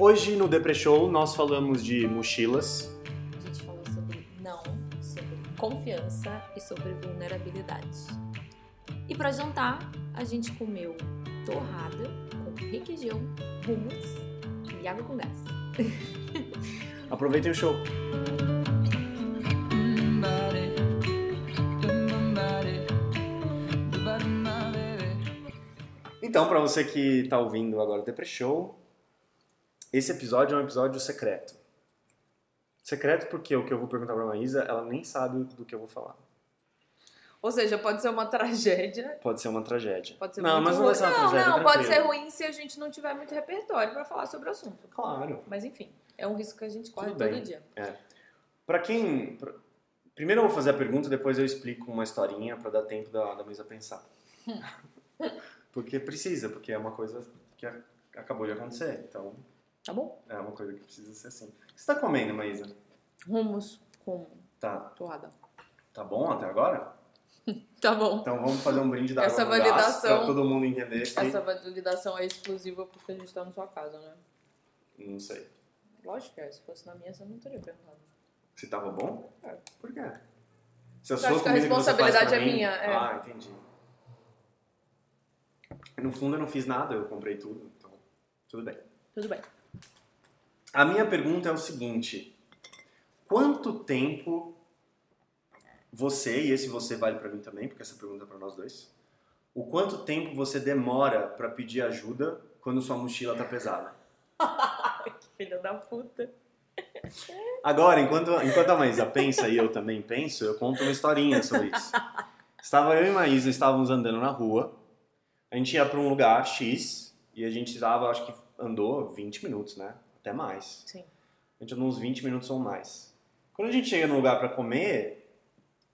Hoje no Depre Show nós falamos de mochilas. A gente falou sobre não, sobre confiança e sobre vulnerabilidade. E para jantar, a gente comeu torrada com requeijão, hummus e água com gás. Aproveitem o show. Então, para você que está ouvindo agora o Depre Show, esse episódio é um episódio secreto. Secreto porque o que eu vou perguntar para a Maísa, ela nem sabe do que eu vou falar. Ou seja, pode ser uma tragédia. Pode ser uma tragédia. Pode ser não, mas não vai ser uma não, tragédia. não, pode ser ruim se a gente não tiver muito repertório para falar sobre o assunto. Claro. Mas enfim, é um risco que a gente corre todo dia. Para quem. pra- Primeiro eu vou fazer a pergunta, depois eu explico uma historinha para dar tempo da, da Maísa pensar. porque precisa, porque é uma coisa que acabou de acontecer. Então, Tá bom? é uma coisa que precisa ser assim. O que você tá comendo, Maísa? Rumos com Tá, torrada. tá bom até agora? Tá bom. Então vamos fazer um brinde da Essa validação- pra todo mundo entender que... Essa validação é exclusiva porque a gente tá na sua casa, né? Não sei. Lógico que é. Se fosse na minha, você não teria perguntado. Se tava bom? É. Por quê? Se a Eu sua acho que a responsabilidade é mim- minha, é. Ah, entendi. No fundo eu não fiz nada, eu comprei tudo, então tudo bem. Tudo bem. A minha pergunta é o seguinte: quanto tempo você, e esse você vale pra mim também, porque essa pergunta é pra nós dois, o quanto tempo você demora pra pedir ajuda quando sua mochila tá pesada? que filha da puta. Agora, enquanto, enquanto a Maísa pensa e eu também penso, eu conto uma historinha sobre isso. Estava eu e Maísa, estávamos andando na rua, a gente ia pra um lugar X e a gente estava, acho que andou 20 minutos, né? Até mais. Sim. A gente andou uns 20 minutos ou mais. Quando a gente chega no lugar pra comer,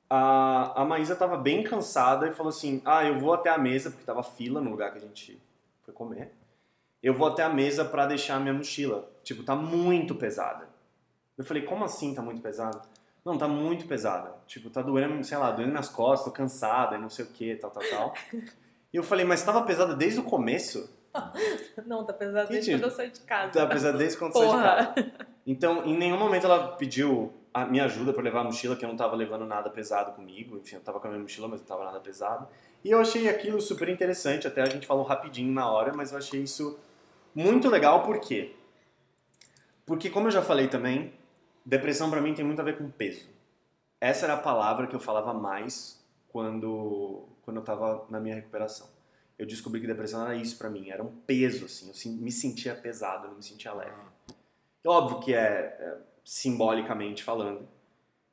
a, a Maísa tava bem cansada e falou assim: Ah, eu vou até a mesa, porque tava fila no lugar que a gente foi comer. Eu vou até a mesa pra deixar a minha mochila. Tipo, tá muito pesada. Eu falei: Como assim tá muito pesada? Não, tá muito pesada. Tipo, tá doendo, sei lá, doendo nas costas, tô cansada não sei o que, tal, tal, tal. E eu falei: Mas tava pesada desde o começo? Não, tá pesado desde Mentira. quando eu saí de casa. Tá pesada desde quando você de casa. Então, em nenhum momento ela pediu a minha ajuda para levar a mochila, que eu não tava levando nada pesado comigo. Enfim, eu tava com a minha mochila, mas não tava nada pesado. E eu achei aquilo super interessante, até a gente falou rapidinho na hora, mas eu achei isso muito legal, por quê? Porque, como eu já falei também, depressão para mim tem muito a ver com peso. Essa era a palavra que eu falava mais quando, quando eu tava na minha recuperação. Eu descobri que depressão era isso para mim, era um peso, assim, eu me sentia pesado, eu não me sentia leve. Óbvio que é, é, simbolicamente falando,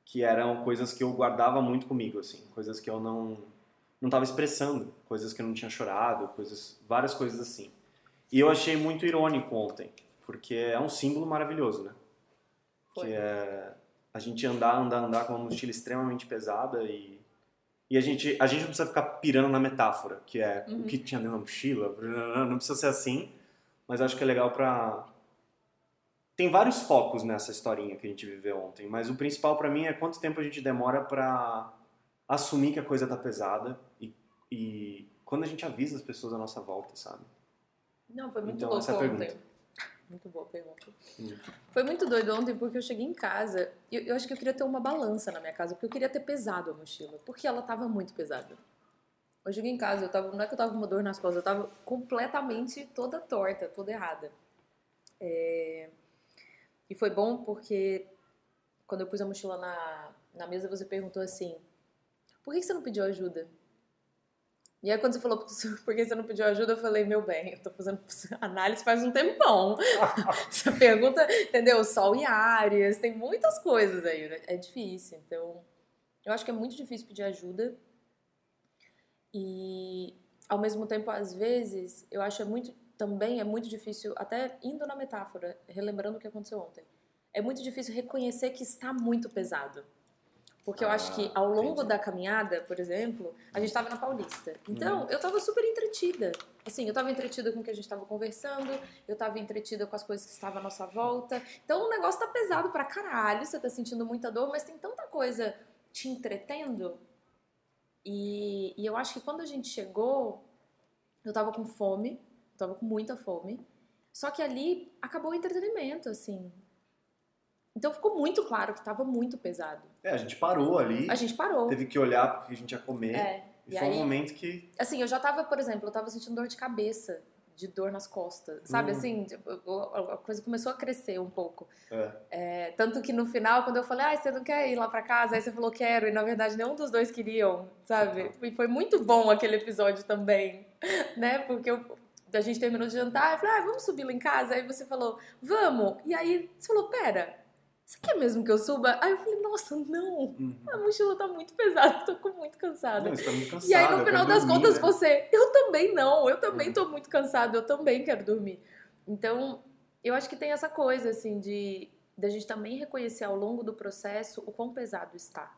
que eram coisas que eu guardava muito comigo, assim, coisas que eu não não estava expressando, coisas que eu não tinha chorado, coisas, várias coisas assim. E eu achei muito irônico ontem, porque é um símbolo maravilhoso, né? Foi. Que é a gente andar, andar, andar com uma mochila extremamente pesada e e a gente a gente não precisa ficar pirando na metáfora, que é Uhum. o que tinha dentro da mochila, não precisa ser assim, mas acho que é legal pra tem vários focos nessa historinha que a gente viveu ontem, mas o principal pra mim é quanto tempo a gente demora pra assumir que a coisa tá pesada e, e quando a gente avisa as pessoas à nossa volta, sabe? Não, foi muito Então, louco essa é a ontem. Muito boa pergunta. Hum. Foi muito doido ontem porque eu cheguei em casa e eu, eu acho que eu queria ter uma balança na minha casa, porque eu queria ter pesado a mochila, porque ela tava muito pesada. Eu cheguei em casa, eu tava, não é que eu tava com uma dor nas costas, eu tava completamente toda torta, toda errada. É, E foi bom porque quando eu pus a mochila na, na mesa, você perguntou assim: por que você não pediu ajuda? E aí quando você falou por que você não pediu ajuda, eu falei, meu bem, eu tô fazendo análise faz um tempão. Essa pergunta, entendeu? Sol e Áries, tem muitas coisas aí, né? É difícil. Então, eu acho que é muito difícil pedir ajuda. E, ao mesmo tempo, às vezes, eu acho é muito, também é muito difícil, até indo na metáfora, relembrando o que aconteceu ontem, é muito difícil reconhecer que está muito pesado. Porque eu acho que Ah, ao longo entendi. da caminhada, por exemplo, a gente estava na Paulista. Então, eu estava super entretida. Assim, eu estava entretida com o que a gente estava conversando, eu estava entretida com as coisas que estavam à nossa volta. Então, o negócio tá pesado pra caralho, você tá sentindo muita dor, mas tem tanta coisa te entretendo. E, e eu acho que quando a gente chegou, eu tava com fome, eu tava com muita fome. Só que ali acabou o entretenimento, assim. Então ficou muito claro que tava muito pesado. É, a gente parou ali. A gente parou. Teve que olhar porque a gente ia comer. É. E, E foi aí- um momento que. Assim, eu já tava, por exemplo, eu tava sentindo dor de cabeça, de dor nas costas. Sabe Hum. assim? tipo, a a coisa começou a crescer um pouco. É. É, tanto que no final, quando eu falei, ah, você não quer ir lá pra casa? Aí você falou, quero. E na verdade, nenhum dos dois queriam, sabe? E foi muito bom aquele episódio também, né? Porque eu- a gente terminou de jantar, eu falei, ah, vamos subir lá em casa? Aí você falou, vamos. E aí você falou, pera, você quer mesmo que eu suba? Aí eu falei, nossa, não. Uhum. A mochila tá muito pesada, tô com muito cansada. Não, tá muito cansado. E aí, eu no final das dormir, contas, né? você, eu também não, eu também Uhum. tô muito cansado, eu também quero dormir. Então, eu acho que tem essa coisa, assim, de da gente também reconhecer ao longo do processo o quão pesado está.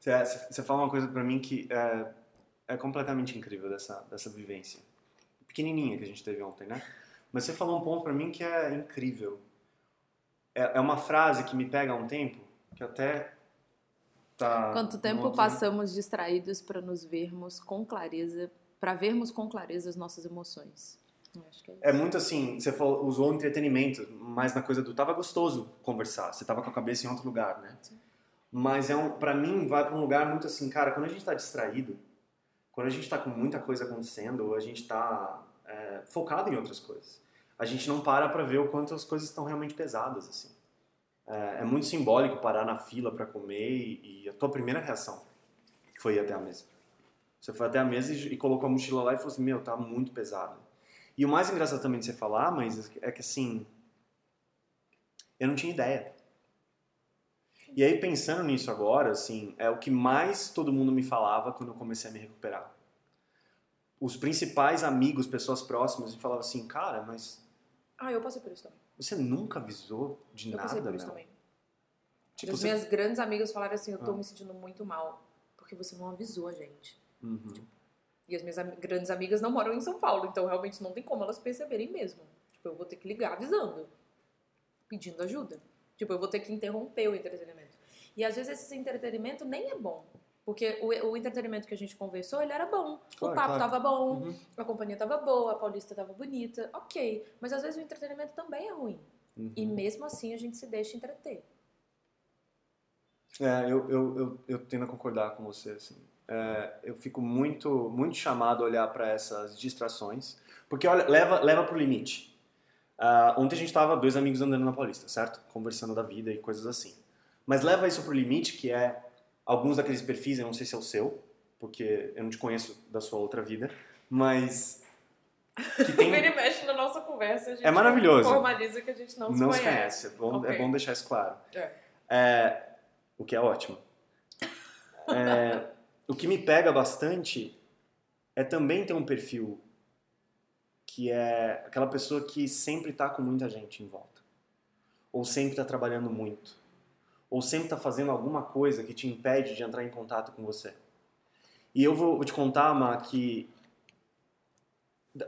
Você, fala uma coisa pra mim que é, é completamente incrível dessa, dessa vivência. Pequenininha que a gente teve ontem, né? Mas você falou um ponto pra mim que é incrível. É, é uma frase que me pega há um tempo, que até tá... Quanto tempo outro- passamos distraídos para nos vermos com clareza, para vermos com clareza as nossas emoções? É. É muito assim, você falou, usou entretenimento, mas na coisa do tava gostoso conversar, você tava com a cabeça em outro lugar, né? Sim. Mas é um, para mim vai para um lugar muito assim, cara, quando a gente tá distraído, quando a gente tá com muita coisa acontecendo, ou a gente tá é, focado em outras coisas, a gente não para pra ver o quanto as coisas estão realmente pesadas, assim. É, é muito simbólico parar na fila pra comer e, e a tua primeira reação foi ir até a mesa. Você foi até a mesa e, e colocou a mochila lá e falou assim, meu, tá muito pesado. E o mais engraçado também de você falar, mas é que assim, eu não tinha ideia. E aí pensando nisso agora, assim, é o que mais todo mundo me falava quando eu comecei a me recuperar. Os principais amigos, pessoas próximas, me falavam assim, cara, mas Ah, eu passei por isso também. você nunca avisou de Eu nada, passei por isso Mel? também. Tipo, As você... minhas grandes amigas falaram assim, eu tô Ah. me sentindo muito mal, porque você não avisou a gente. Uhum. E as minhas am- grandes amigas não moram em São Paulo, então realmente não tem como elas perceberem mesmo. Tipo, eu vou ter que ligar avisando, pedindo ajuda. Tipo, eu vou ter que interromper o entretenimento. E às vezes esse entretenimento nem é bom. Porque o, o entretenimento que a gente conversou, ele era bom. Claro, o papo claro. tava bom, Uhum. a companhia tava boa, a Paulista tava bonita, ok. Mas às vezes o entretenimento também é ruim. Uhum. E mesmo assim a gente se deixa entreter. É, eu, eu, eu, eu tendo a concordar com você, assim. É, eu fico muito, muito chamado a olhar para essas distrações, porque olha, leva, leva pro limite. Ah, ontem a gente tava dois amigos andando na Paulista, certo? Conversando da vida e coisas assim. Mas leva isso pro limite, que é alguns daqueles perfis, eu não sei se é o seu, porque eu não te conheço da sua outra vida, mas que tem Vira e mexe na nossa conversa, a gente É maravilhoso. formaliza que a gente não, não se conhece. conhece. É bom, Ok. é bom deixar isso claro. É. É, o que é ótimo. É, o que me pega bastante é também ter um perfil que é aquela pessoa que sempre está com muita gente em volta. Ou sempre está trabalhando muito. Ou sempre está fazendo alguma coisa que te impede de entrar em contato com você. E eu vou, te contar, Ma, que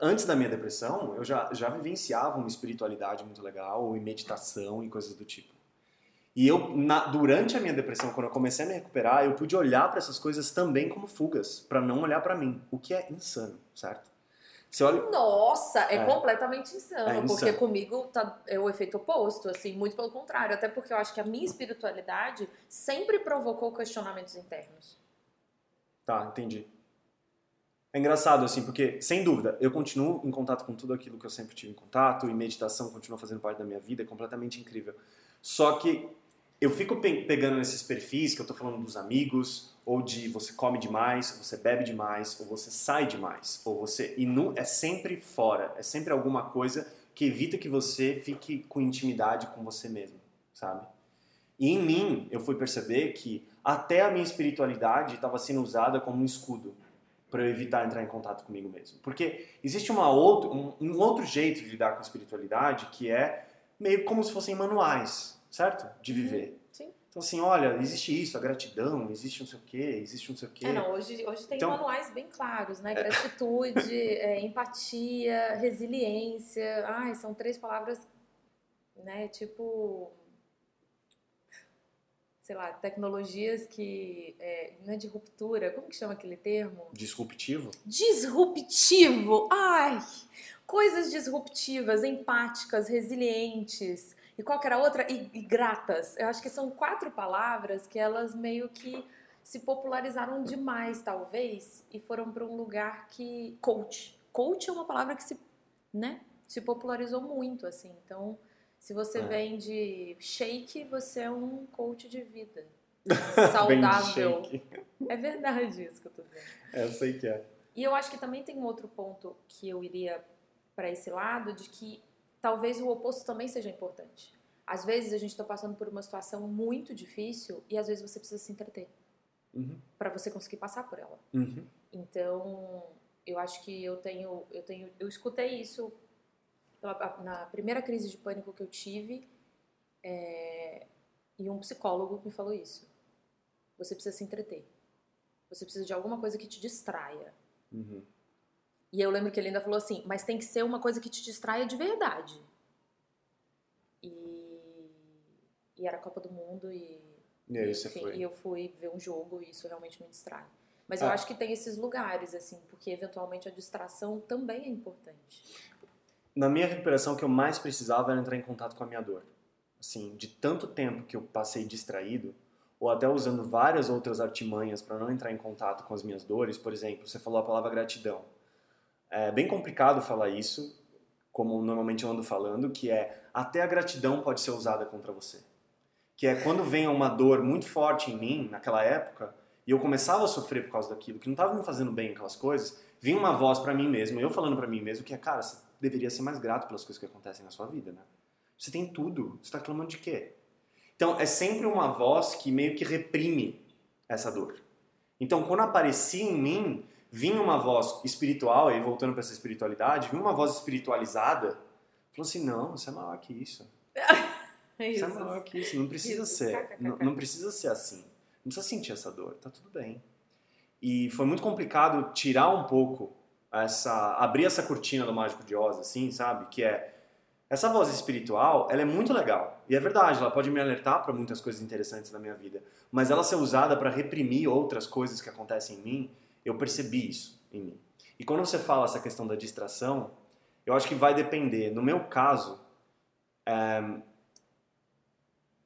antes da minha depressão, eu já, já vivenciava uma espiritualidade muito legal, e meditação e coisas do tipo. E eu, na- durante a minha depressão, quando eu comecei a me recuperar, eu pude olhar para essas coisas também como fugas, para não olhar para mim, o que é insano, certo? Você olha, Nossa, é, É. completamente insano, É insano. porque comigo tá, é o efeito oposto, assim, muito pelo contrário, até porque eu acho que a minha espiritualidade sempre provocou questionamentos internos. Tá, entendi. É engraçado, assim, porque, sem dúvida, eu continuo em contato com tudo aquilo que eu sempre tive em contato, e meditação continua fazendo parte da minha vida, é completamente incrível. Só que eu fico pe- pegando nesses perfis que eu tô falando dos amigos, ou de você come demais, ou você bebe demais, ou você sai demais, ou você. E nu, é sempre fora, é sempre alguma coisa que evita que você fique com intimidade com você mesmo, sabe? E em mim, eu fui perceber que até a minha espiritualidade estava sendo usada como um escudo para eu evitar entrar em contato comigo mesmo. Porque existe uma outro, um, um outro jeito de lidar com a espiritualidade que é meio como se fossem manuais, certo? De viver. Sim. Então assim, olha, existe isso, a gratidão, existe não sei o quê, existe não sei o quê. É, não, hoje, hoje tem Então- manuais bem claros, né? Gratitude, é, empatia, resiliência. Ai, são três palavras, né? Tipo. sei lá, tecnologias que é, não é de ruptura, como que chama aquele termo? Disruptivo? Disruptivo! Ai! Coisas disruptivas, empáticas, resilientes. E qual que era a outra? E, e gratas. Eu acho que são quatro palavras que elas meio que se popularizaram demais, talvez, e foram para um lugar que. Coach. Coach é uma palavra que se, né, se popularizou muito, assim. Então, se você É. vende shake, você é um coach de vida. Saudável. É verdade isso que eu tô dizendo. É, eu sei que é. E eu acho que também tem um outro ponto que eu iria para esse lado, de que talvez o oposto também seja importante. Às vezes a gente está passando por uma situação muito difícil e às vezes você precisa se entreter Uhum. para você conseguir passar por ela. Uhum. Então, eu acho que eu tenho, eu tenho, eu escutei isso pela- na primeira crise de pânico que eu tive, é, e um psicólogo me falou isso. Você precisa se entreter. Você precisa de alguma coisa que te distraia. Uhum. E eu lembro que ele ainda falou assim, mas tem que ser uma coisa que te distraia de verdade. E, e era a Copa do Mundo e, E aí enfim, foi. e eu fui ver um jogo e isso realmente me distrai. Mas eu Ah. acho que tem esses lugares, assim, porque eventualmente a distração também é importante. Na minha recuperação, o que eu mais precisava era entrar em contato com a minha dor. Assim, de tanto tempo que eu passei distraído, ou até usando várias outras artimanhas para não entrar em contato com as minhas dores, por exemplo, você falou a palavra gratidão. É bem complicado falar isso, como normalmente eu ando falando, que é até a gratidão pode ser usada contra você. Que é quando vem uma dor muito forte em mim, naquela época, e eu começava a sofrer por causa daquilo, que não estava me fazendo bem aquelas coisas, vinha uma voz para mim mesmo, eu falando para mim mesmo que é, cara, você deveria ser mais grato pelas coisas que acontecem na sua vida, né? Você tem tudo, você está clamando de quê? Então, é sempre uma voz que meio que reprime essa dor. Então, quando aparecia em mim, vinha uma voz espiritual, aí voltando para essa espiritualidade, vinha uma voz espiritualizada, falou assim, não, você é maior que isso. É Você é maior que isso, não precisa Isso. ser. Não, não precisa ser assim. Não precisa sentir essa dor, tá tudo bem. E foi muito complicado tirar um pouco essa. abrir essa cortina do Mágico de Oz, assim, sabe? Que é. Essa voz espiritual, ela é muito legal. E é verdade, ela pode me alertar para muitas coisas interessantes da minha vida. Mas ela ser usada para reprimir outras coisas que acontecem em mim, eu percebi isso em mim. E quando você fala essa questão da distração, eu acho que vai depender. No meu caso,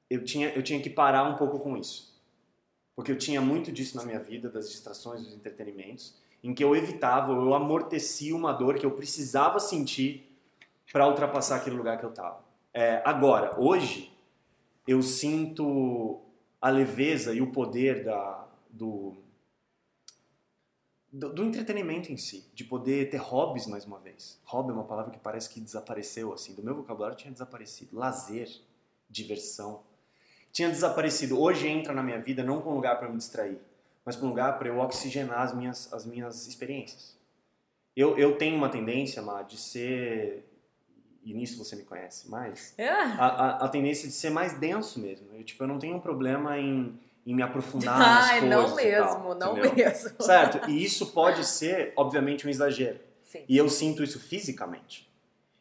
eu tinha, eu tinha que parar um pouco com isso. Porque eu tinha muito disso na minha vida, das distrações, dos entretenimentos, em que eu evitava, eu amortecia uma dor que eu precisava sentir para ultrapassar aquele lugar que eu estava. É, agora, hoje, eu sinto a leveza e o poder da, do, do, do entretenimento em si, de poder ter hobbies mais uma vez. Hobby é uma palavra que parece que desapareceu, assim, do meu vocabulário tinha desaparecido. Lazer, diversão, tinha desaparecido. Hoje entra na minha vida não com um lugar para me distrair, mas com um lugar para eu oxigenar as minhas, as minhas experiências. Eu, eu tenho uma tendência, Má, de ser. E nisso você me conhece mais. Ah, A, a, a tendência de ser mais denso mesmo. Eu, tipo, eu não tenho um problema em, em me aprofundar nas Ai, coisas. não e tal, mesmo, não entendeu? mesmo. Certo? E isso pode ser, obviamente, um exagero. Sim. E eu sinto isso fisicamente.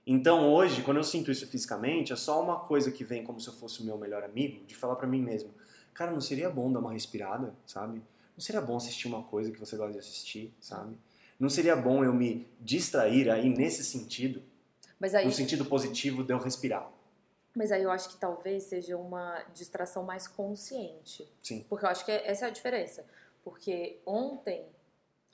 Então hoje, quando eu sinto isso fisicamente, é só uma coisa que vem como se eu fosse o meu melhor amigo, de falar pra mim mesmo, cara, não seria bom dar uma respirada, sabe? Não seria bom assistir uma coisa que você gosta de assistir, sabe? Não seria bom eu me distrair aí nesse sentido, Mas aí, no sentido positivo de eu respirar. Mas aí eu acho que talvez seja uma distração mais consciente. Sim. Porque eu acho que essa é a diferença. Porque ontem,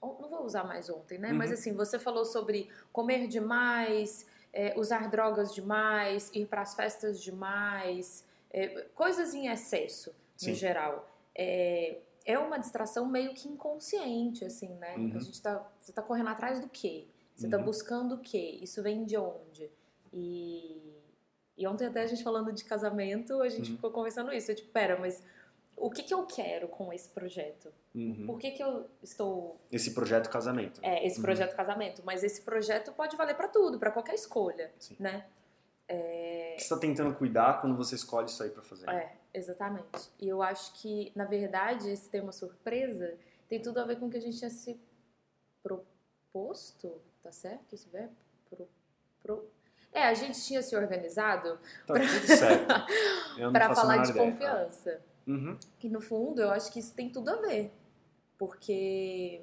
on- não vou usar mais ontem, né? Mas Uhum. assim, você falou sobre comer demais, é, usar drogas demais, ir para as festas demais, é, coisas em excesso, Sim. no geral. É, é uma distração meio que inconsciente, assim, né? Uhum. A gente tá, você tá correndo atrás do quê? Você tá Uhum. buscando o quê? Isso vem de onde? E, e ontem até a gente falando de casamento, a gente Uhum. ficou conversando isso. Eu tipo, pera, mas o que, que eu quero com esse projeto? Uhum. Por que, que eu estou. Esse projeto casamento. É, esse Uhum. projeto casamento, mas esse projeto pode valer pra tudo, pra qualquer escolha, Sim. né? O que você tá tentando cuidar quando você escolhe isso aí pra fazer? É, exatamente. E eu acho que, na verdade, esse tema surpresa tem tudo a ver com o que a gente tinha se proposto, tá certo esse verbo? Pro, pro... É, a gente tinha se organizado Tá para falar de ideia. confiança. Uhum. E no fundo, eu acho que isso tem tudo a ver. Porque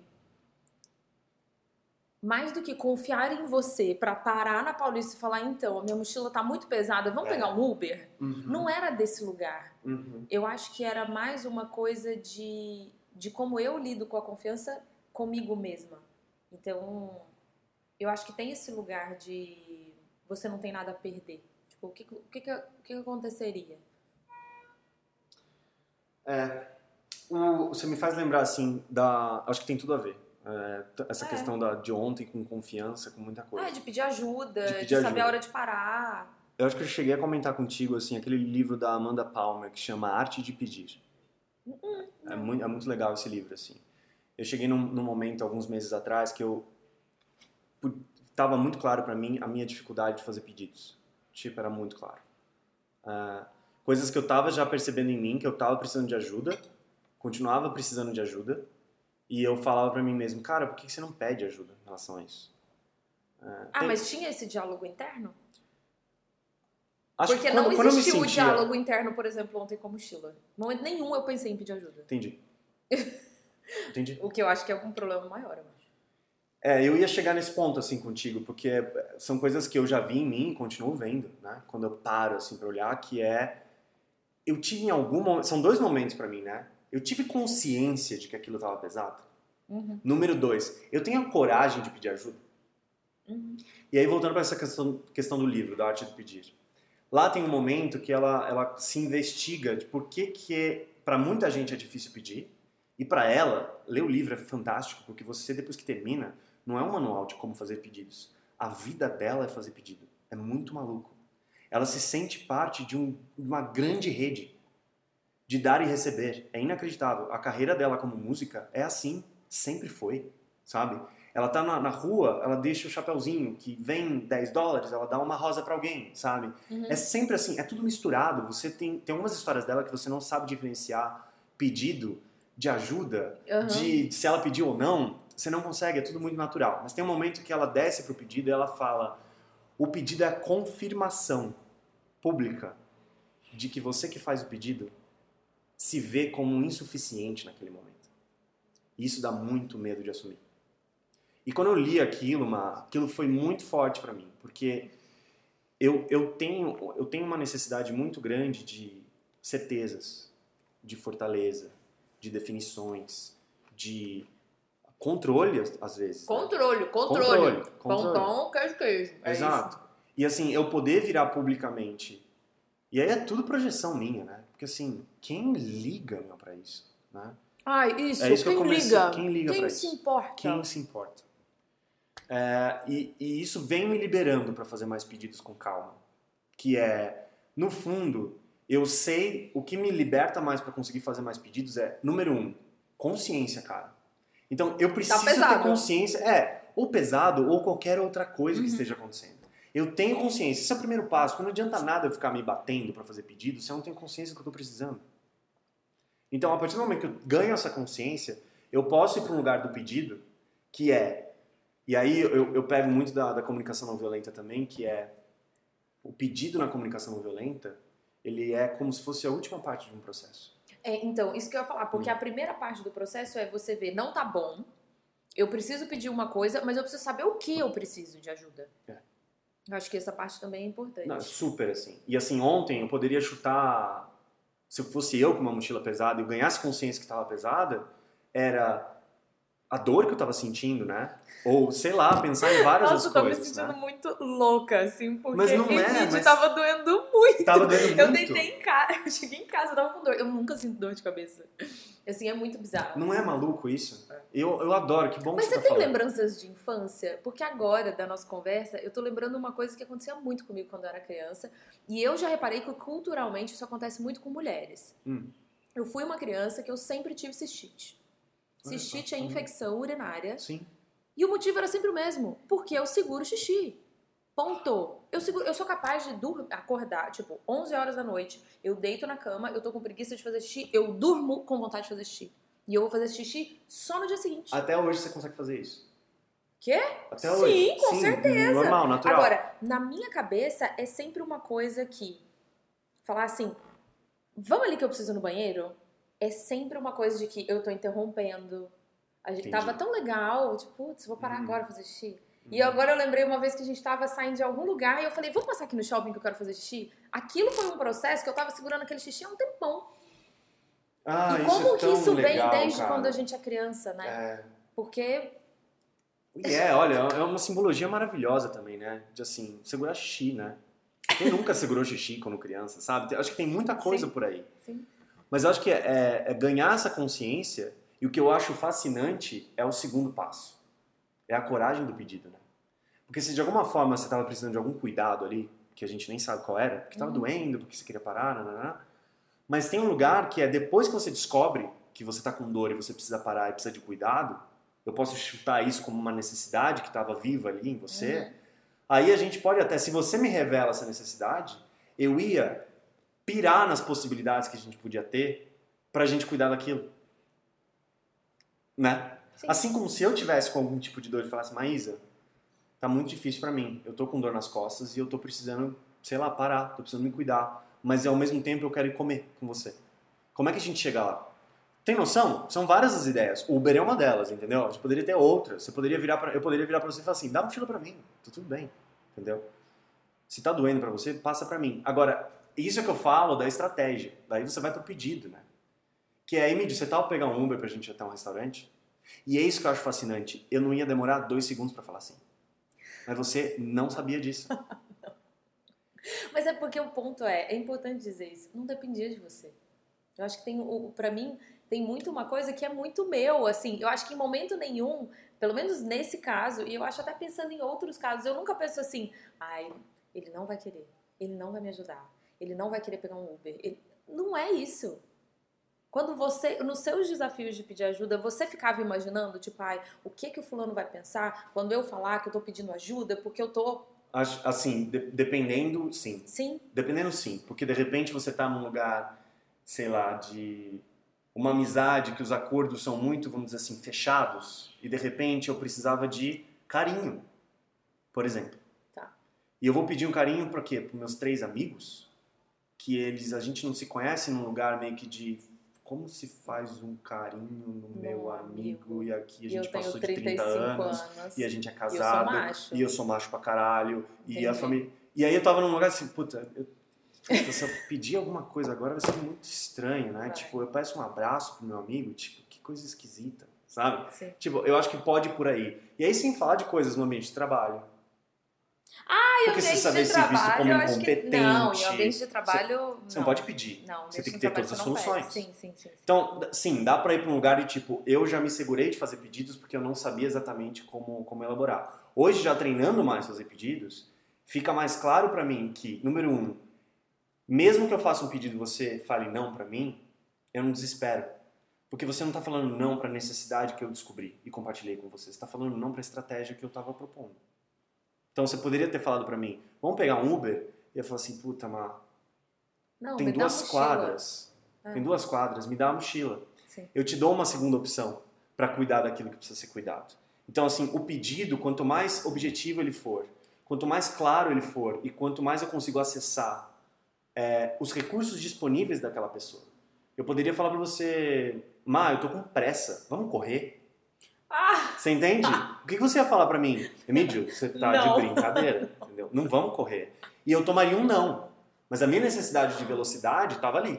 mais do que confiar em você pra parar na Paulista e falar, então, a minha mochila tá muito pesada, vamos É. pegar um Uber? Uhum. Não era desse lugar. Uhum. Eu acho que era mais uma coisa de, de como eu lido com a confiança comigo mesma. Então, eu acho que tem esse lugar de você não tem nada a perder. Tipo, o que, o que, o que aconteceria? É. O- você me faz lembrar, assim, da. Acho que tem tudo a ver. É, essa É. questão da, de ontem com confiança, com muita coisa. Ah, de pedir ajuda, De de, pedir saber ajuda. a hora de parar. Eu acho que eu cheguei a comentar contigo, assim, aquele livro da Amanda Palmer que chama Arte de Pedir. É muito, é muito legal esse livro, assim. Eu cheguei num, num momento, alguns meses atrás, que eu... Tava muito claro pra mim a minha dificuldade de fazer pedidos. Tipo, era muito claro. Ah, coisas que eu tava já percebendo em mim, que eu tava precisando de ajuda, continuava precisando de ajuda, e eu falava pra mim mesmo, cara, por que você não pede ajuda em relação a isso? Ah, Ah, tem- mas tinha esse diálogo interno? acho Porque que não quando- me existiu o sentia- diálogo interno, por exemplo, ontem com a mochila. Em momento nenhum eu pensei em pedir ajuda. Entendi. Entendi. O que eu acho que é um problema maior, acho. É, eu ia chegar nesse ponto, assim, contigo, porque é, são coisas que eu já vi em mim e continuo vendo, né? Quando eu paro, assim, pra olhar, que é... Eu tive em algum momento... São dois momentos pra mim, né? Eu tive consciência de que aquilo tava pesado. Uhum, Número dois, eu tenho a coragem de pedir ajuda. uhum. E aí, voltando para essa questão, questão do livro, da arte do pedir. Lá tem um momento que ela, ela se investiga de por que que para muita gente é difícil pedir. E para ela, ler o livro é fantástico, porque você, depois que termina, não é um manual de como fazer pedidos. A vida dela é fazer pedido. É muito maluco. Ela se sente parte de um- uma grande rede de dar e receber. É inacreditável. A carreira dela como música é assim, sempre foi, sabe? Ela tá na, na rua, ela deixa o chapeuzinho que vem 10 dólares, ela dá uma rosa pra alguém, sabe? Uhum. É sempre assim, é tudo misturado. Você tem, tem algumas histórias dela que você não sabe diferenciar pedido de ajuda, Aham. de se ela pediu ou não, você não consegue, é tudo muito natural. Mas tem um momento que ela desce pro pedido e ela fala: o pedido é a confirmação pública de que você que faz o pedido se vê como insuficiente naquele momento. E isso dá muito medo de assumir. E quando eu li aquilo, Ma, aquilo foi muito forte pra mim, porque eu, eu, tenho, eu tenho uma necessidade muito grande de certezas, de fortaleza, de definições, de controle, às- vezes. né? Controle, controle. Controle, Pão, controle. pão, queijo, queijo. É Exato. E assim, eu poder virar publicamente. E aí é tudo projeção minha, né? Porque assim, quem liga, meu, pra isso? Né? Isso. Ai, isso. É isso que quem comecei- liga? quem liga pra se isso? importa? Quem se importa? É, e, e isso vem me liberando pra fazer mais pedidos com calma. Que é, no fundo, eu sei o que me liberta mais pra conseguir fazer mais pedidos é, número um, consciência, cara. Então, eu preciso ter pesado. consciência. É, ou pesado, ou qualquer outra coisa que Uhum. esteja acontecendo. Eu tenho consciência. Esse é o primeiro passo. Não adianta nada eu ficar me batendo pra fazer pedido se eu não tenho consciência do que eu tô precisando. Então, a partir do momento que eu ganho essa consciência, eu posso ir para um lugar do pedido, que é. E aí eu, eu pego muito da, da comunicação não violenta também, que é. O pedido na comunicação não violenta, ele é como se fosse a última parte de um processo. É, então, isso que eu ia falar, porque Hum. a primeira parte do processo é você ver, não tá bom, eu preciso pedir uma coisa, mas eu preciso saber o que eu preciso de ajuda. É. Eu acho que essa parte também é importante. Não, super assim. E assim, ontem eu poderia chutar. Se fosse eu com uma mochila pesada e eu ganhasse consciência que estava pesada, era a dor que eu estava sentindo, né? Ou, sei lá, pensar em várias Nossa, eu outras tô me coisas. sentindo né? muito louca, assim, porque Mas não é, mas- tava doendo muito. Tava doendo muito. Eu deitei em casa, eu cheguei em casa, eu tava com dor. Eu nunca sinto dor de cabeça. Assim, é muito bizarro. Não é maluco isso? Eu, eu adoro, que bom Mas que você você tá tem falando. lembranças de infância? Porque agora, da nossa conversa, eu tô lembrando uma coisa que acontecia muito comigo quando eu era criança. E eu já reparei que culturalmente isso acontece muito com mulheres. Hum. Eu fui uma criança que eu sempre tive cistite. Cistite é infecção urinária. Sim. E o motivo era sempre o mesmo. Porque eu seguro xixi. Ponto. Eu, seguro, eu sou capaz de dur- acordar, tipo, 11 horas da noite, eu deito na cama, eu tô com preguiça de fazer xixi, eu durmo com vontade de fazer xixi. E eu vou fazer xixi só no dia seguinte. Até hoje você consegue fazer isso. Quê? Até Sim, hoje. com certeza. Normal, natural. Agora, na minha cabeça é sempre uma coisa que falar assim, vamos ali que eu preciso no banheiro, é sempre uma coisa de que eu tô interrompendo. A gente Entendi. tava tão legal, tipo, putz, vou parar Uhum. agora pra fazer xixi. E agora eu lembrei uma vez que a gente tava saindo de algum lugar e eu falei, vamos passar aqui no shopping que eu quero fazer xixi? Aquilo foi um processo que eu tava segurando aquele xixi há um tempão. Ah, e isso como é que isso legal, vem desde cara. quando a gente é criança, né? É. Porque E é, olha, é uma simbologia maravilhosa também, né? De assim, segurar xixi, né? Quem nunca segurou xixi quando criança, sabe? Acho que tem muita coisa Sim. por aí. Sim. Mas eu acho que é, é ganhar essa consciência, e o que eu acho fascinante é o segundo passo. É a coragem do pedido, né? Porque se de alguma forma você estava precisando de algum cuidado ali, que a gente nem sabe qual era, porque estava Uhum. doendo, porque você queria parar, nananã, mas tem um lugar que é depois que você descobre que você está com dor e você precisa parar e precisa de cuidado, eu posso chutar isso como uma necessidade que estava viva ali em você, Uhum. Aí a gente pode até, se você me revela essa necessidade, eu ia pirar nas possibilidades que a gente podia ter pra gente cuidar daquilo. Né? Sim. Assim como se eu tivesse com algum tipo de dor e falasse, Maísa, tá muito difícil pra mim. Eu tô com dor nas costas e eu tô precisando, sei lá, parar, tô precisando me cuidar. Mas ao mesmo tempo eu quero ir comer com você. Como é que a gente chega lá? Tem noção? São várias as ideias. Uber é uma delas, entendeu? A gente poderia ter outras. Você poderia virar pra, eu poderia virar pra você e falar assim: dá mochila pra mim, tá tudo bem, entendeu? Se tá doendo pra você, passa pra mim. Agora, isso é que eu falo da estratégia. Daí você vai pro pedido, né? Que é, Emílio, você tal pegar um Uber pra gente ir até um restaurante? E é isso que eu acho fascinante. Eu não ia demorar dois segundos pra falar assim. Mas você não sabia disso. Mas é porque o ponto é, é importante dizer isso, não dependia de você. Eu acho que tem, o, pra mim, tem muito uma coisa que é muito meu, assim, eu acho que em momento nenhum, pelo menos nesse caso, e eu acho até pensando em outros casos, eu nunca penso assim, ai, ele não vai querer, ele não vai me ajudar, ele não vai querer pegar um Uber. Ele- Não é isso. Quando você, nos seus desafios de pedir ajuda, você ficava imaginando, tipo, ai, o que que o fulano vai pensar quando eu falar que eu tô pedindo ajuda, porque eu tô, Assim, de- dependendo, sim. sim, Dependendo sim, porque de repente você tá num lugar, sei lá, de uma amizade que os acordos são muito, vamos dizer assim, fechados, e de repente eu precisava de carinho, por exemplo. Tá. E eu vou pedir um carinho para quê? Para meus três amigos, que eles a gente não se conhece num lugar meio que de como se faz um carinho no meu amigo, amigo. e aqui a gente passou de 35 30 anos anos. e a gente é E eu sou casado macho. e eu sou macho pra caralho e a Entendi. família e aí eu tava num lugar assim puta, eu, puta, se eu pedir alguma coisa agora vai ser muito estranho né Vai. tipo eu peço um abraço pro meu amigo tipo que coisa esquisita sabe Sim. tipo eu acho que pode ir por aí e aí sem falar de coisas no ambiente de trabalho Ah, Porque você saber se visto como eu acho que incompetente, não, em ambiente de trabalho você não pode pedir Não, você tem que ter todas as você soluções. Sim, sim, sim. Então, sim, dá pra ir pra um lugar e tipo, eu já me segurei de fazer pedidos porque eu não sabia exatamente como, como elaborar. Hoje, já treinando mais fazer pedidos, fica mais claro pra mim que, número um, mesmo que eu faça um pedido e você fale não pra mim, eu não desespero. Porque você não tá falando não pra necessidade que eu descobri e compartilhei com você. Você tá falando não pra estratégia que eu tava propondo. Então, você poderia ter falado pra mim, vamos pegar um Uber? E eu falar assim, puta, Mar, Não, tem duas quadras. É. Tem duas quadras, me dá a mochila Sim. eu te dou uma segunda opção para cuidar daquilo que precisa ser cuidado. Então, assim, o pedido, quanto mais objetivo ele for, quanto mais claro ele for e quanto mais eu consigo acessar é, os recursos disponíveis daquela pessoa. Eu poderia falar para você, Má, eu tô com pressa, vamos correr? Ah, Você entende? O que você ia falar para mim? Emílio, você tá Não. de brincadeira, entendeu? Não vamos correr. E eu tomaria um não. Mas a minha necessidade de velocidade estava ali.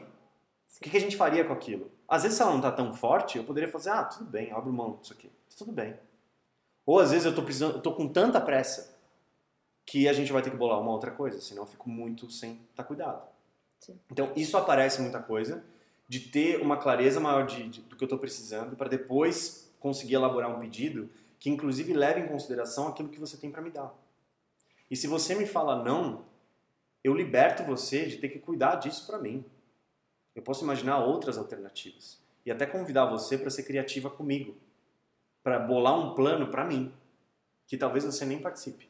O que, que a gente faria com aquilo? Às vezes, se ela não tá tão forte, eu poderia fazer, ah, tudo bem, abro mão disso aqui. Tudo bem. Ou às vezes eu tô precisando, eu tô com tanta pressa que a gente vai ter que bolar uma outra coisa, senão eu fico muito sem estar cuidado. Sim. Então, isso aparece muita coisa de ter uma clareza maior de, de- do que eu tô precisando para depois conseguir elaborar um pedido que inclusive leve em consideração aquilo que você tem para me dar. E se você me fala não, eu liberto você de ter que cuidar disso para mim. Eu posso imaginar outras alternativas e até convidar você para ser criativa comigo, para bolar um plano para mim, que talvez você nem participe.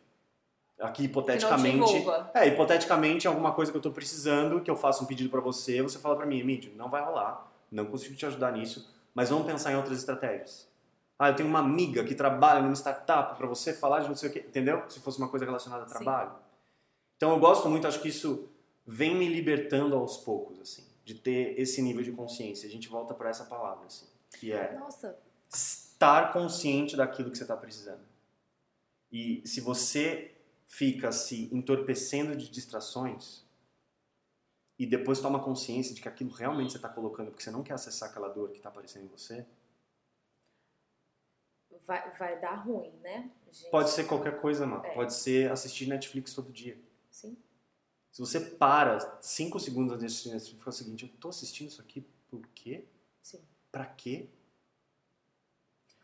Aqui hipoteticamente, é, hipoteticamente alguma coisa que eu tô precisando, que eu faço um pedido para você, você fala para mim, Emílio, não vai rolar, não consigo te ajudar nisso, mas vamos pensar em outras estratégias. Ah, eu tenho uma amiga que trabalha numa startup para você falar de não sei o quê, entendeu? Se fosse uma coisa relacionada a Sim. trabalho. Então eu gosto muito, acho que isso vem me libertando aos poucos, assim. de ter esse nível de consciência. A gente volta para essa palavra, assim, que é Nossa, estar consciente daquilo que você está precisando. E se você fica se entorpecendo de distrações e depois toma consciência de que aquilo realmente você está colocando porque você não quer acessar aquela dor que está aparecendo em você, vai, vai dar ruim, né? gente? pode ser qualquer coisa, mano. É. Pode ser assistir Netflix todo dia. Sim. Se você para cinco segundos antes de assistir Netflix e fala o seguinte, eu tô assistindo isso aqui por quê? Sim. Pra quê?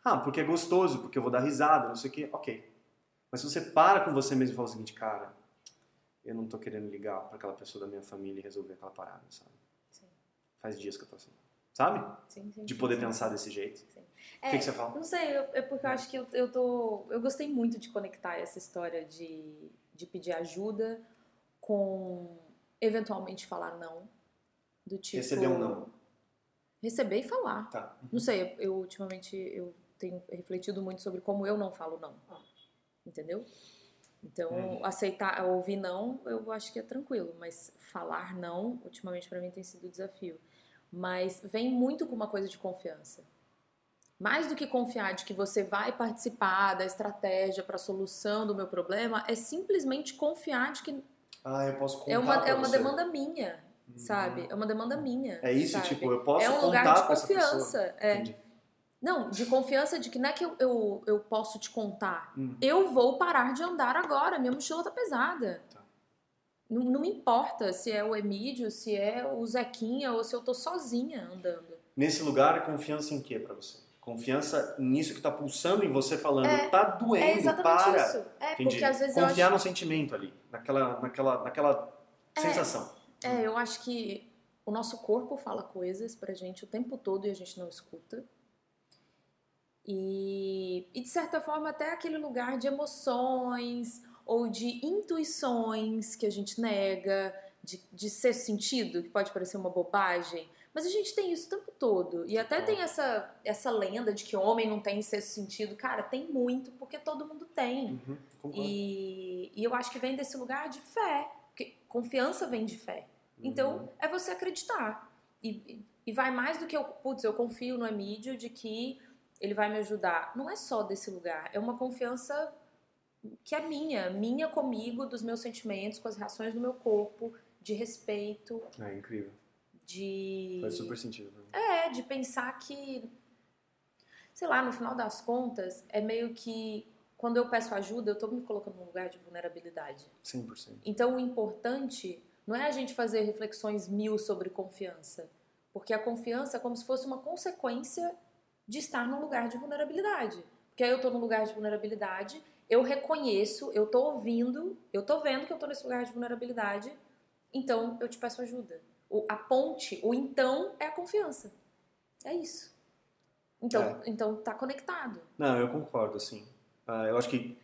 Ah, porque é gostoso, porque eu vou dar risada, não sei o quê. Ok. Mas se você para com você mesmo e fala o seguinte, cara, eu não tô querendo ligar pra aquela pessoa da minha família e resolver aquela parada, sabe? Sim. Faz dias que eu tô assim. Sabe? Sim, sim, De poder sim. pensar desse jeito. Sim. O que, que você fala? Não sei, eu- é porque eu acho que eu, eu tô. Eu gostei muito de conectar essa história de, de pedir ajuda com eventualmente falar não. Do tipo. Receber um não. Receber e falar. Tá. Não sei, eu, eu ultimamente eu tenho refletido muito sobre como eu não falo não. Entendeu? Então, Uhum. aceitar, ouvir não, eu acho que é tranquilo, mas falar não, ultimamente pra mim tem sido um desafio. Mas vem muito com uma coisa de confiança. Mais do que confiar de que você vai participar da estratégia para a solução do meu problema, é simplesmente confiar de que Ah, eu posso contar é uma, é uma você. demanda minha, Uhum. sabe? É uma demanda minha. É isso, sabe? tipo, eu posso é um contar lugar de confiança. É. Entendi. Não, de confiança de que não é que eu, eu, eu posso te contar. Hum. Eu vou parar de andar agora, minha mochila tá pesada. Tá. Não, não me importa se é o Emílio, se é o Zequinha ou se eu tô sozinha andando. Nesse lugar, confiança em quê pra você? Confiança nisso que tá pulsando em você falando, É, tá doendo, é exatamente para. isso. É, Entendi. porque às vezes Confiar acho. no sentimento ali, naquela, naquela, naquela É. sensação. É, eu acho que o nosso corpo fala coisas pra gente o tempo todo e a gente não escuta. E, e de certa forma, até aquele lugar de emoções ou de intuições que a gente nega, de, de ser sentido, que pode parecer uma bobagem. Mas a gente tem isso o tempo todo. E até tem essa, essa lenda de que homem não tem sexto sentido. Cara, tem muito, porque todo mundo tem. Uhum. E, e eu acho que vem desse lugar de fé. Porque confiança vem de fé. Então, Uhum. é você acreditar. E, e- e vai mais do que eu, putz, eu confio no Emílio de que ele vai me ajudar. Não é só desse lugar, é uma confiança que é minha, minha comigo, dos meus sentimentos, com as reações do meu corpo, de respeito, É incrível. de Faz super sentido. é, de pensar que sei lá, no final das contas, é meio que quando eu peço ajuda, eu tô me colocando num lugar de vulnerabilidade. 100%. Então, o importante não é a gente fazer reflexões mil sobre confiança, porque a confiança é como se fosse uma consequência de estar num lugar de vulnerabilidade. Porque aí eu tô num lugar de vulnerabilidade, eu reconheço, eu tô ouvindo, eu tô vendo que eu tô nesse lugar de vulnerabilidade, então eu te peço ajuda. O, a ponte, o então é a confiança. É isso. Então, É. então tá conectado. Não, eu concordo, assim. Ah, eu acho que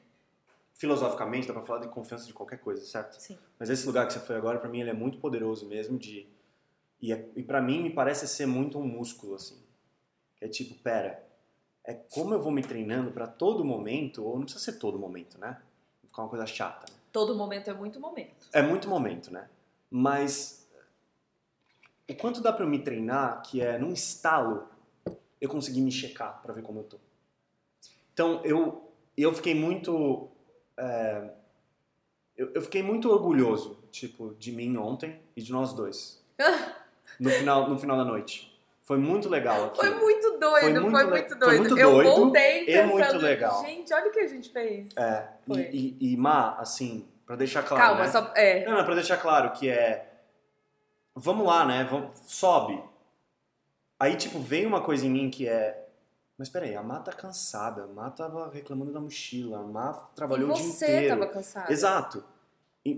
filosoficamente dá pra falar de confiança de qualquer coisa, certo? Sim. Mas esse lugar que você foi agora, pra mim, ele é muito poderoso mesmo de... E, é- e para mim, me parece ser muito um músculo, assim. Que é tipo, pera, é como eu vou me treinando pra todo momento, ou não precisa ser todo momento, né? Ficar uma coisa chata, né? Todo momento é muito momento. É muito momento, né? Mas o quanto dá pra eu me treinar que é num estalo eu conseguir me checar pra ver como eu tô. Então eu eu fiquei muito é, eu, eu fiquei muito orgulhoso tipo de mim ontem e de nós dois no final no final da noite. Foi muito legal aqui. Foi muito doido, Foi foi muito muito, le- doido. foi muito eu doido voltei pensando, muito legal. gente, olha o que a gente fez. É, Foi. e, e, e Má, assim, pra deixar claro, Calma, né? só. É. Não, não, pra deixar claro que é. Vamos lá, né? Vamos... Sobe. Aí, tipo, vem uma coisa em mim que é. Mas peraí, a Má tá cansada, a Má tava reclamando da mochila, a Má trabalhou e o dia você inteiro. tava cansado. Exato.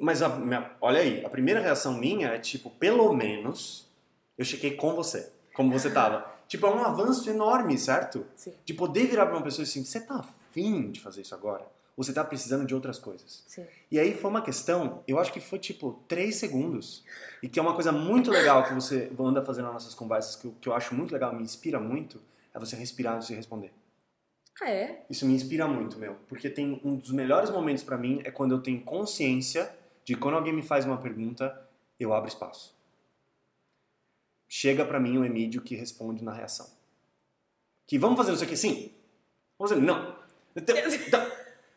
Mas a minha- olha aí, a primeira reação minha é tipo, pelo menos eu chequei com você, como você tava. tipo, é um avanço enorme, certo? Sim, De poder virar pra uma pessoa assim, você tá afim de fazer isso agora? Ou você tá precisando de outras coisas? sim. E aí foi uma questão, eu acho que foi tipo três segundos. E que é uma coisa muito legal que você anda fazendo nas nossas conversas, que, eu- que eu acho muito legal, me inspira muito, é você respirar antes de responder. Ah, é? Isso me inspira muito, meu. Porque tem um dos melhores momentos pra mim é quando eu tenho consciência de quando alguém me faz uma pergunta, eu abro espaço. Chega pra mim o Emílio que responde na reação. Que vamos fazer isso aqui? Sim. Vamos fazer. Não. Então, então,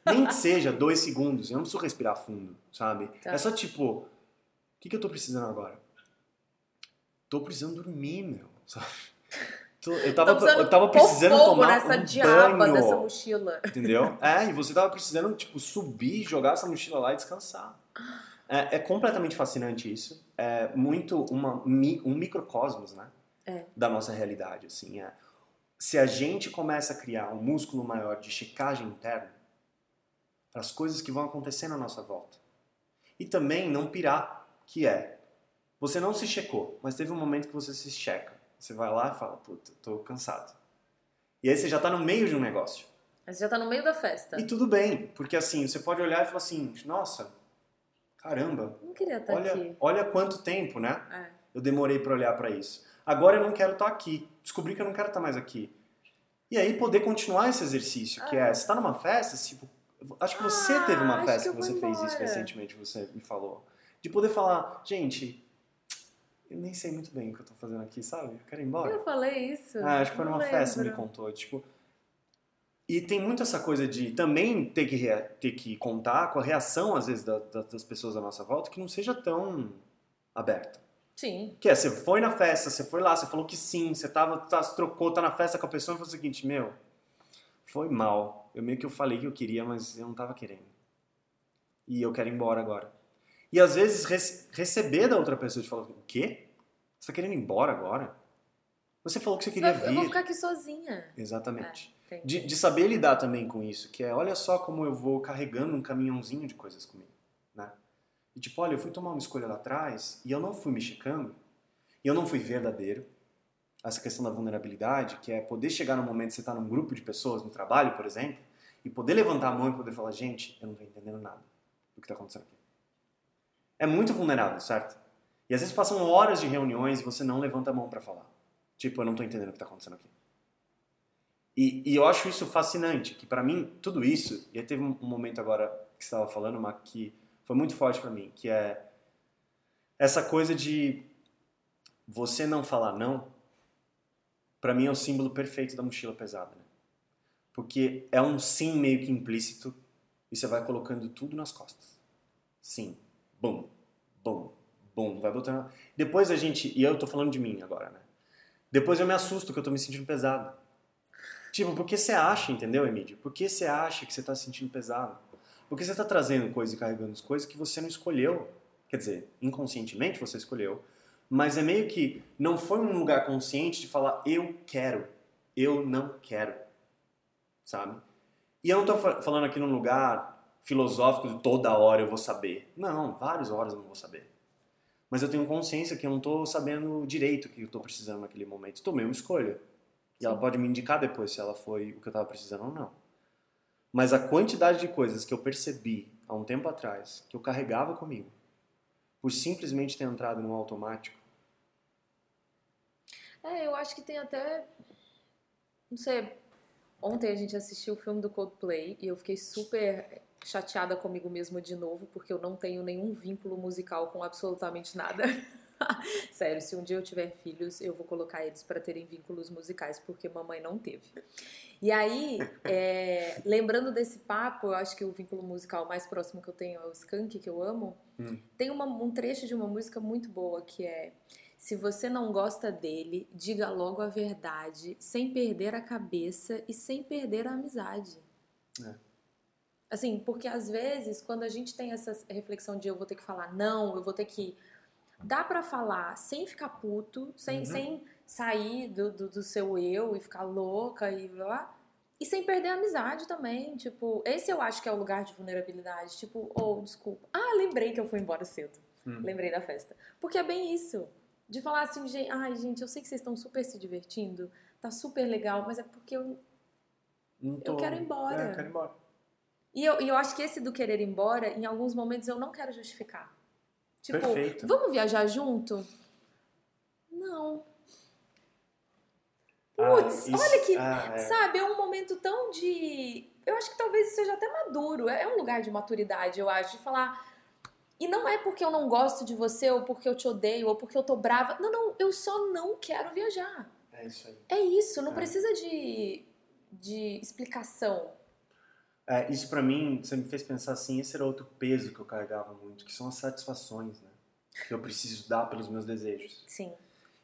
nem que seja dois segundos. Eu não preciso respirar fundo, sabe? Tá. É só tipo, o que, que eu tô precisando agora? Tô precisando dormir, meu. Sabe? Eu tava, eu tava precisando tomar nessa um diaba banho. dessa mochila. Entendeu? É, e você tava precisando, tipo, subir, jogar essa mochila lá e descansar. É, é completamente fascinante isso. É muito uma, um microcosmos, né? É. Da nossa realidade, assim. É. Se a gente começa a criar um músculo maior de checagem interna para as coisas que vão acontecer na nossa volta. E também não pirar, que é, você não se checou, mas teve um momento que você se checa. Você vai lá e fala, puta, tô cansado. E aí você já tá no meio de um negócio. Mas já tá no meio da festa. E tudo bem, porque assim, você pode olhar e falar assim, nossa, caramba, Não queria estar olha, aqui. olha quanto tempo, né? É. Eu demorei pra olhar pra isso. Agora eu não quero estar aqui. Descobri que eu não quero estar mais aqui. E aí poder continuar esse exercício, que é, você tá numa festa, tipo, acho que você Ah, teve uma festa que que, você fez isso recentemente, você me falou. De poder falar, gente, eu nem sei muito bem o que eu tô fazendo aqui, sabe? Eu quero ir embora. Eu falei isso. Ah, acho que foi numa festa me lembro. contou, tipo. E tem muito essa coisa de também ter que, ter que contar com a reação, às vezes, da- da- das pessoas à nossa volta, que não seja tão aberta. Sim. Que é, você foi na festa, você foi lá, você falou que sim, você tava, tá, se trocou, tá na festa com a pessoa e falou o seguinte, meu, foi mal. Eu meio que eu falei que eu queria, mas eu não tava querendo. E eu quero ir embora agora. E às vezes rece- receber da outra pessoa de falar, o quê? Você tá querendo ir embora agora? Você falou que você Você queria vai- vir. Eu vou ficar aqui sozinha. Exatamente. Entendi. De, de saber lidar também com isso, que é, olha só como eu vou carregando um caminhãozinho de coisas comigo, né? E tipo, olha, eu fui tomar uma escolha lá atrás e eu não fui me checando, e eu não fui verdadeiro. Essa questão da vulnerabilidade, que é poder chegar no momento que você está num grupo de pessoas, no trabalho, por exemplo, e poder levantar a mão e poder falar, gente, eu não tô entendendo nada do que está acontecendo aqui. É muito vulnerável, certo? E às vezes passam horas de reuniões e você não levanta a mão para falar. Tipo, eu não tô entendendo o que está acontecendo aqui. E, e eu acho isso fascinante, que pra mim, tudo isso, e aí teve um, momento agora que você estava falando, Mac, que foi muito forte pra mim, que é essa coisa de você não falar não, pra mim é o símbolo perfeito da mochila pesada, né? Porque é um sim meio que implícito e você vai colocando tudo nas costas. Sim, bum, bum, bum, vai botando. Depois a gente, e eu tô falando de mim agora, né? Depois eu me assusto que eu tô me sentindo pesado. Tipo, por que você acha, entendeu, Emílio? Por que você acha que você tá se sentindo pesado? Porque você tá trazendo coisas e carregando as coisas que você não escolheu. Quer dizer, inconscientemente você escolheu. Mas é meio que não foi um lugar consciente de falar eu quero, eu não quero. Sabe? E eu não tô fa- falando aqui num lugar filosófico de toda hora eu vou saber. Não, várias horas eu não vou saber. Mas eu tenho consciência que eu não tô sabendo direito o que eu tô precisando naquele momento. Tomei uma escolha. E ela pode me indicar depois se ela foi o que eu tava precisando ou não. Mas a quantidade de coisas que eu percebi há um tempo atrás, que eu carregava comigo, por simplesmente ter entrado no automático, É, eu acho que tem até. Não sei. Ontem a gente assistiu o filme do Coldplay e eu fiquei super chateada comigo mesma de novo, porque eu não tenho nenhum vínculo musical com absolutamente nada. Sério, se um dia eu tiver filhos, eu vou colocar eles para terem vínculos musicais, porque mamãe não teve. E aí, é, lembrando desse papo, eu acho que o vínculo musical mais próximo que eu tenho é o Skank, que eu amo. Hum. Tem uma- um trecho de uma música muito boa que é se você não gosta dele, diga logo a verdade, sem perder a cabeça e sem perder a amizade. É. Assim, porque às vezes, quando a gente tem essa reflexão de eu vou ter que falar não, eu vou ter que. Dá pra falar sem ficar puto, sem, Uhum. sem sair do, do, do seu eu e ficar louca e blá, blá. E sem perder a amizade também. Tipo, esse eu acho que é o lugar de vulnerabilidade. Tipo, oh, desculpa. Ah, lembrei que eu fui embora cedo. Hum. Lembrei da festa. Porque é bem isso. De falar assim, gente, ai, gente, eu sei que vocês estão super se divertindo, tá super legal, mas é porque eu. tô... quero ir embora. É, eu quero ir embora. E eu, e eu acho que esse do querer ir embora, em alguns momentos eu não quero justificar. Tipo, Perfeito. vamos viajar junto? Não. Ah, Putz, isso- olha que. ah, é. Sabe, é um momento tão de. Eu acho que talvez seja até maduro. É é um lugar de maturidade, eu acho, de falar. E não é porque eu não gosto de você, ou porque eu te odeio, ou porque eu tô brava. Não, não, eu só não quero viajar. É isso aí. É isso, não É. precisa de, de explicação. É, isso pra mim, você me fez pensar assim, esse era outro peso que eu carregava muito, que são as satisfações, né? Que eu preciso dar pelos meus desejos. Sim. Eu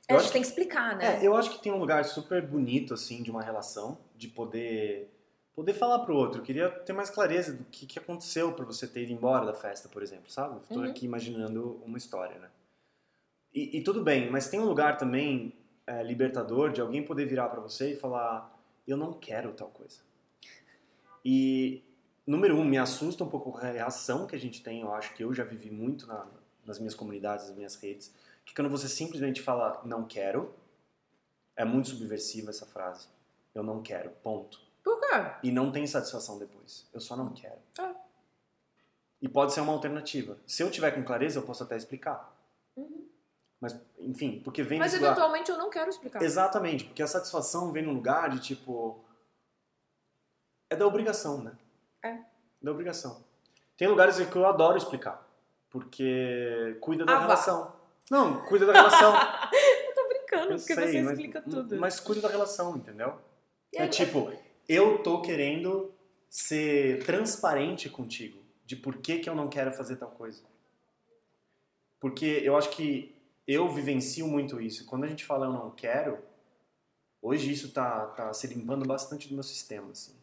É, a acho gente tem que explicar, né? É, eu acho que tem um lugar super bonito, assim, de uma relação, de poder poder falar pro outro. Eu queria ter mais clareza do que, que aconteceu pra você ter ido embora da festa, por exemplo, sabe? Tô Uhum. aqui imaginando uma história, né? E, e tudo bem, mas tem um lugar também é, libertador de alguém poder virar pra você e falar: eu não quero tal coisa. E, número um, me assusta um pouco a reação que a gente tem, eu acho que eu já vivi muito na- nas minhas comunidades, nas minhas redes, que quando você simplesmente fala não quero, é muito subversiva essa frase. Eu não quero, ponto. Por quê? E não tem satisfação depois. Eu só não quero. Ah. E pode ser uma alternativa. Se eu tiver com clareza, eu posso até explicar. Uhum. Mas, enfim, porque vem Mas desse lugar- eventualmente eu não quero explicar. Exatamente, porque a satisfação vem num lugar de tipo. É da obrigação, né? É. Da obrigação. Tem lugares em que eu adoro explicar. Porque cuida da Ah, vá. relação. Não, cuida da relação. Eu tô brincando, eu porque sei, você mas, explica tudo. Mas cuida da relação, entendeu? É tipo, eu tô querendo ser transparente contigo de por que, que eu não quero fazer tal coisa. Porque eu acho que eu vivencio muito isso. Quando a gente fala eu não quero, hoje isso tá, tá se limpando bastante do meu sistema, assim.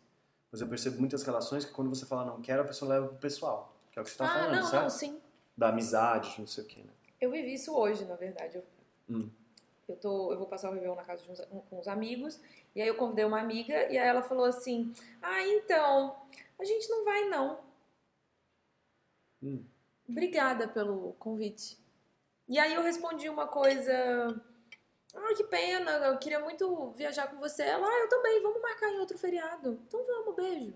Mas eu percebo muitas relações que quando você fala não quero, a pessoa leva pro pessoal. Que é o que você tá ah, falando, não, certo? não, sim. Da amizade, de não sei o quê, né? Eu vivi isso hoje, na verdade. Eu, Hum. eu, tô, eu vou passar o Réveillon na casa de uns, um- com uns amigos, e aí eu convidei uma amiga, e aí ela falou assim, ah, então, a gente não vai não. Hum. Obrigada pelo convite. E aí eu respondi uma coisa, ah, que pena, eu queria muito viajar com você. Ela, ah, eu também, vamos marcar em outro feriado. Então vamos, beijo.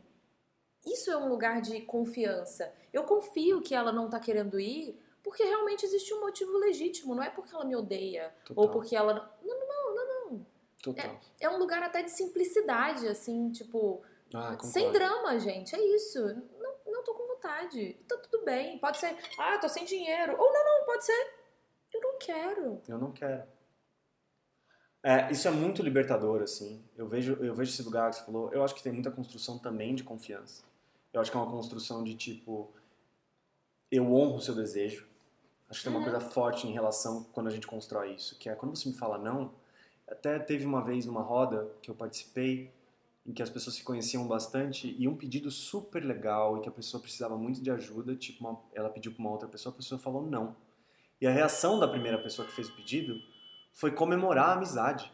Isso é um lugar de confiança. Eu confio que ela não tá querendo ir porque realmente existe um motivo legítimo, não é porque ela me odeia Total. ou porque ela não, não, não, não, não. Total. É um lugar até de simplicidade, assim, tipo, Ah, sem drama, gente, é isso. Não, não tô com vontade. Tá tudo bem. Pode ser, ah, tô sem dinheiro. Ou não, não, pode ser, eu não quero. Eu não quero. É, isso é muito libertador, assim. Eu vejo, eu vejo esse lugar que você falou. Eu acho que tem muita construção também de confiança. Eu acho que é uma construção de tipo, eu honro o seu desejo. Acho que tem uma Uhum. coisa forte em relação quando a gente constrói isso, que é quando você me fala não. Até teve uma vez numa roda que eu participei em que as pessoas se conheciam bastante e um pedido super legal e que a pessoa precisava muito de ajuda, tipo, uma- ela pediu para uma outra pessoa, a pessoa falou não. E a reação da primeira pessoa que fez o pedido foi comemorar a amizade.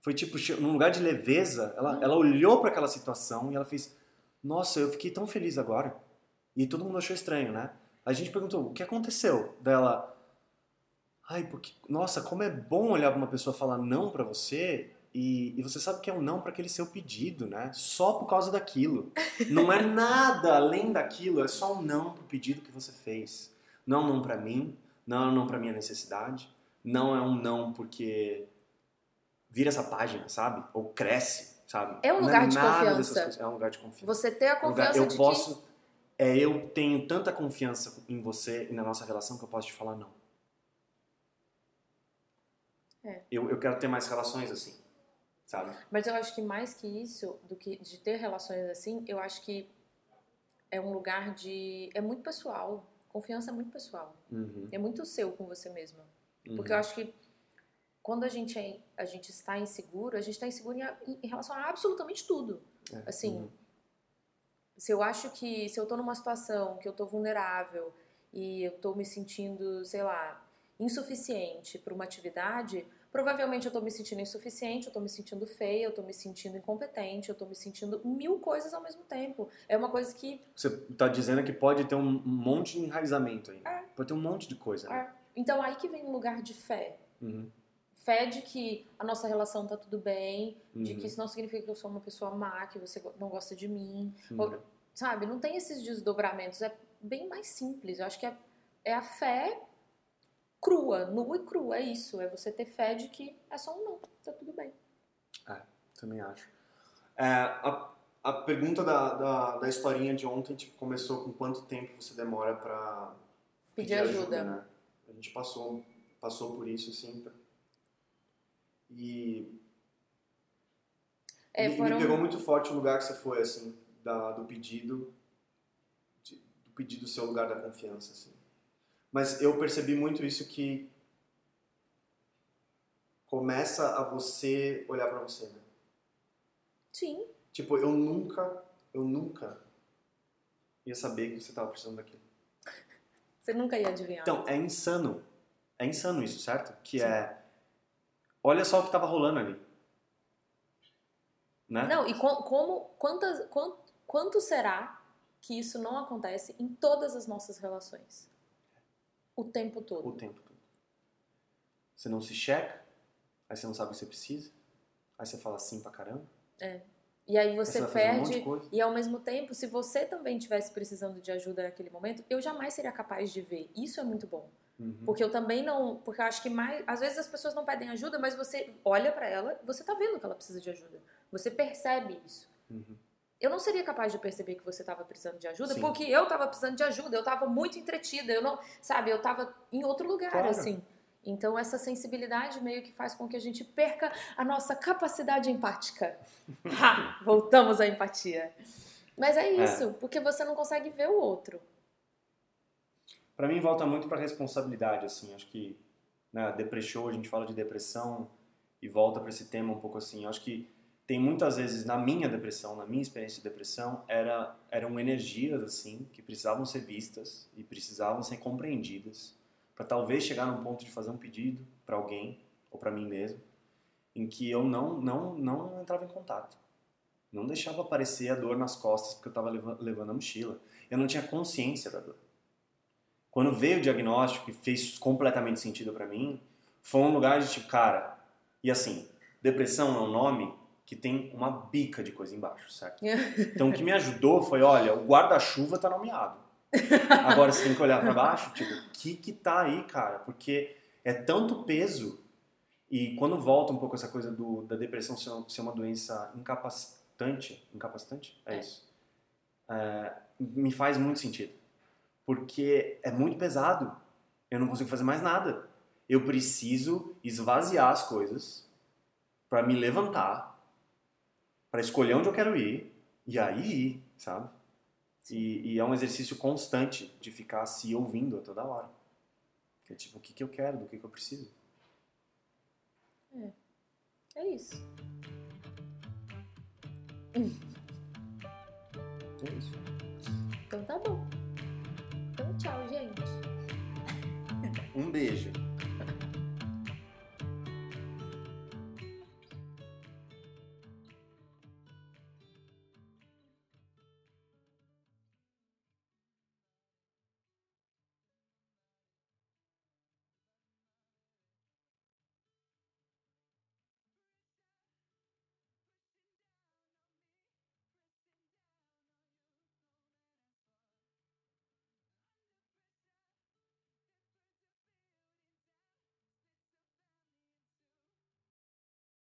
Foi tipo, num lugar de leveza, ela, ela olhou para aquela situação e ela fez: Nossa, eu fiquei tão feliz agora. E todo mundo achou estranho, né? A gente perguntou: O que aconteceu? Dela, ai, porque, nossa, como é bom olhar para uma pessoa falar não para você e, e você sabe que é um não para aquele seu pedido, né? Só por causa daquilo. Não é nada além daquilo, é só um não pro pedido que você fez. Não é um não para mim, não é um não para minha necessidade, não é um não porque vira essa página, sabe? Ou cresce, sabe? É um Não lugar de nada confiança. É um lugar de confiança. Você ter a Um lugar- confiança eu de posso, é, eu tenho tanta confiança em você e na nossa relação que eu posso te falar não. É. Eu, eu quero ter mais relações assim, sabe? que. Mas eu acho que mais que isso, do que de ter relações assim, eu acho que é um lugar de. É muito pessoal. Confiança é muito pessoal. Uhum, É muito seu com você mesma. Uhum. Porque eu acho que quando a gente, é, a gente está inseguro, a gente está inseguro em, em relação a absolutamente tudo. É, Assim, uhum. se eu acho que se eu tô numa situação que eu tô vulnerável e eu tô me sentindo, sei lá, insuficiente para uma atividade, provavelmente eu tô me sentindo insuficiente, eu tô me sentindo feia, eu tô me sentindo incompetente, eu tô me sentindo mil coisas ao mesmo tempo. É uma coisa que Você tá dizendo que pode ter um monte de enraizamento aí. É. Pode ter um monte de coisa, né? Então aí que vem um lugar de fé. Uhum, Fé de que a nossa relação tá tudo bem, de uhum, que isso não significa que eu sou uma pessoa má, que você não gosta de mim, uhum. ou- sabe? Não tem esses desdobramentos, é bem mais simples. Eu acho que é, é a fé crua, nua e crua, é isso. É você ter fé de que é só um não, tá tudo bem. Também acho. É, a, a pergunta da, da, da historinha de ontem tipo, começou com quanto tempo você demora pra Pedir ajuda. né? A gente passou, passou por isso, assim. E. É, me, foram- me pegou muito forte o lugar que você foi, assim, da, do pedido. de- do pedido seu lugar da confiança, assim. Mas eu percebi muito isso que começa a você olhar pra você, né? Sim. Tipo, eu nunca, eu nunca ia saber que você tava precisando daquilo. Você nunca ia adivinhar. Então, é insano. É insano isso, certo? Que Sim. é. Olha só o que tava rolando ali. Né? Não, e co- como, quantas, quanto, quanto será que isso não acontece em todas as nossas relações? O tempo todo. O tempo todo. Você não se checa, aí você não sabe o que você precisa, aí você fala sim pra caramba, E aí você um de perde. coisa. E ao mesmo tempo, se você também estivesse precisando de ajuda naquele momento, eu jamais seria capaz de ver. Isso é muito bom. Uhum. Porque eu também não. Porque eu acho que mais. Às vezes as pessoas não pedem ajuda, mas você olha pra ela, você tá vendo que ela precisa de ajuda. Você percebe isso. Uhum. Eu não seria capaz de perceber que você estava precisando de ajuda, Sim. porque eu estava precisando de ajuda, eu estava muito entretida, eu não, sabe, eu estava em outro lugar, Claro. assim. Então essa sensibilidade meio que faz com que a gente perca a nossa capacidade empática. ha! Voltamos à empatia. Mas é isso, porque você não consegue ver o outro. Pra mim volta muito pra responsabilidade, assim, acho que na né, Depresshow a gente fala de depressão e volta pra esse tema um pouco assim, acho que tem muitas vezes na minha depressão, na minha experiência de depressão, era, eram energias assim que precisavam ser vistas e precisavam ser compreendidas para talvez chegar num ponto de fazer um pedido para alguém ou para mim mesmo, em que eu não não não entrava em contato. Não deixava aparecer a dor nas costas porque eu estava levando a mochila. Eu não tinha consciência da dor. Quando veio o diagnóstico e fez completamente sentido para mim, foi um lugar de tipo, cara, e assim, depressão é um nome que tem uma bica de coisa embaixo, certo? Então o que me ajudou foi, olha, o guarda-chuva tá nomeado. Agora você tem que olhar para baixo, tipo, o que que tá aí, cara? Porque é tanto peso e quando volta um pouco essa coisa do, da depressão ser, uma doença incapacitante, incapacitante, é, É. isso, é, me faz muito sentido, porque é muito pesado. Eu não consigo fazer mais nada. Eu preciso esvaziar as coisas para me levantar, para escolher onde eu quero ir e aí sabe? E, e é um exercício constante de ficar se ouvindo a toda hora. Que é tipo, o que, que eu quero, do que, que eu preciso. É isso. É isso. Então tá bom. Então tchau, gente. Um beijo.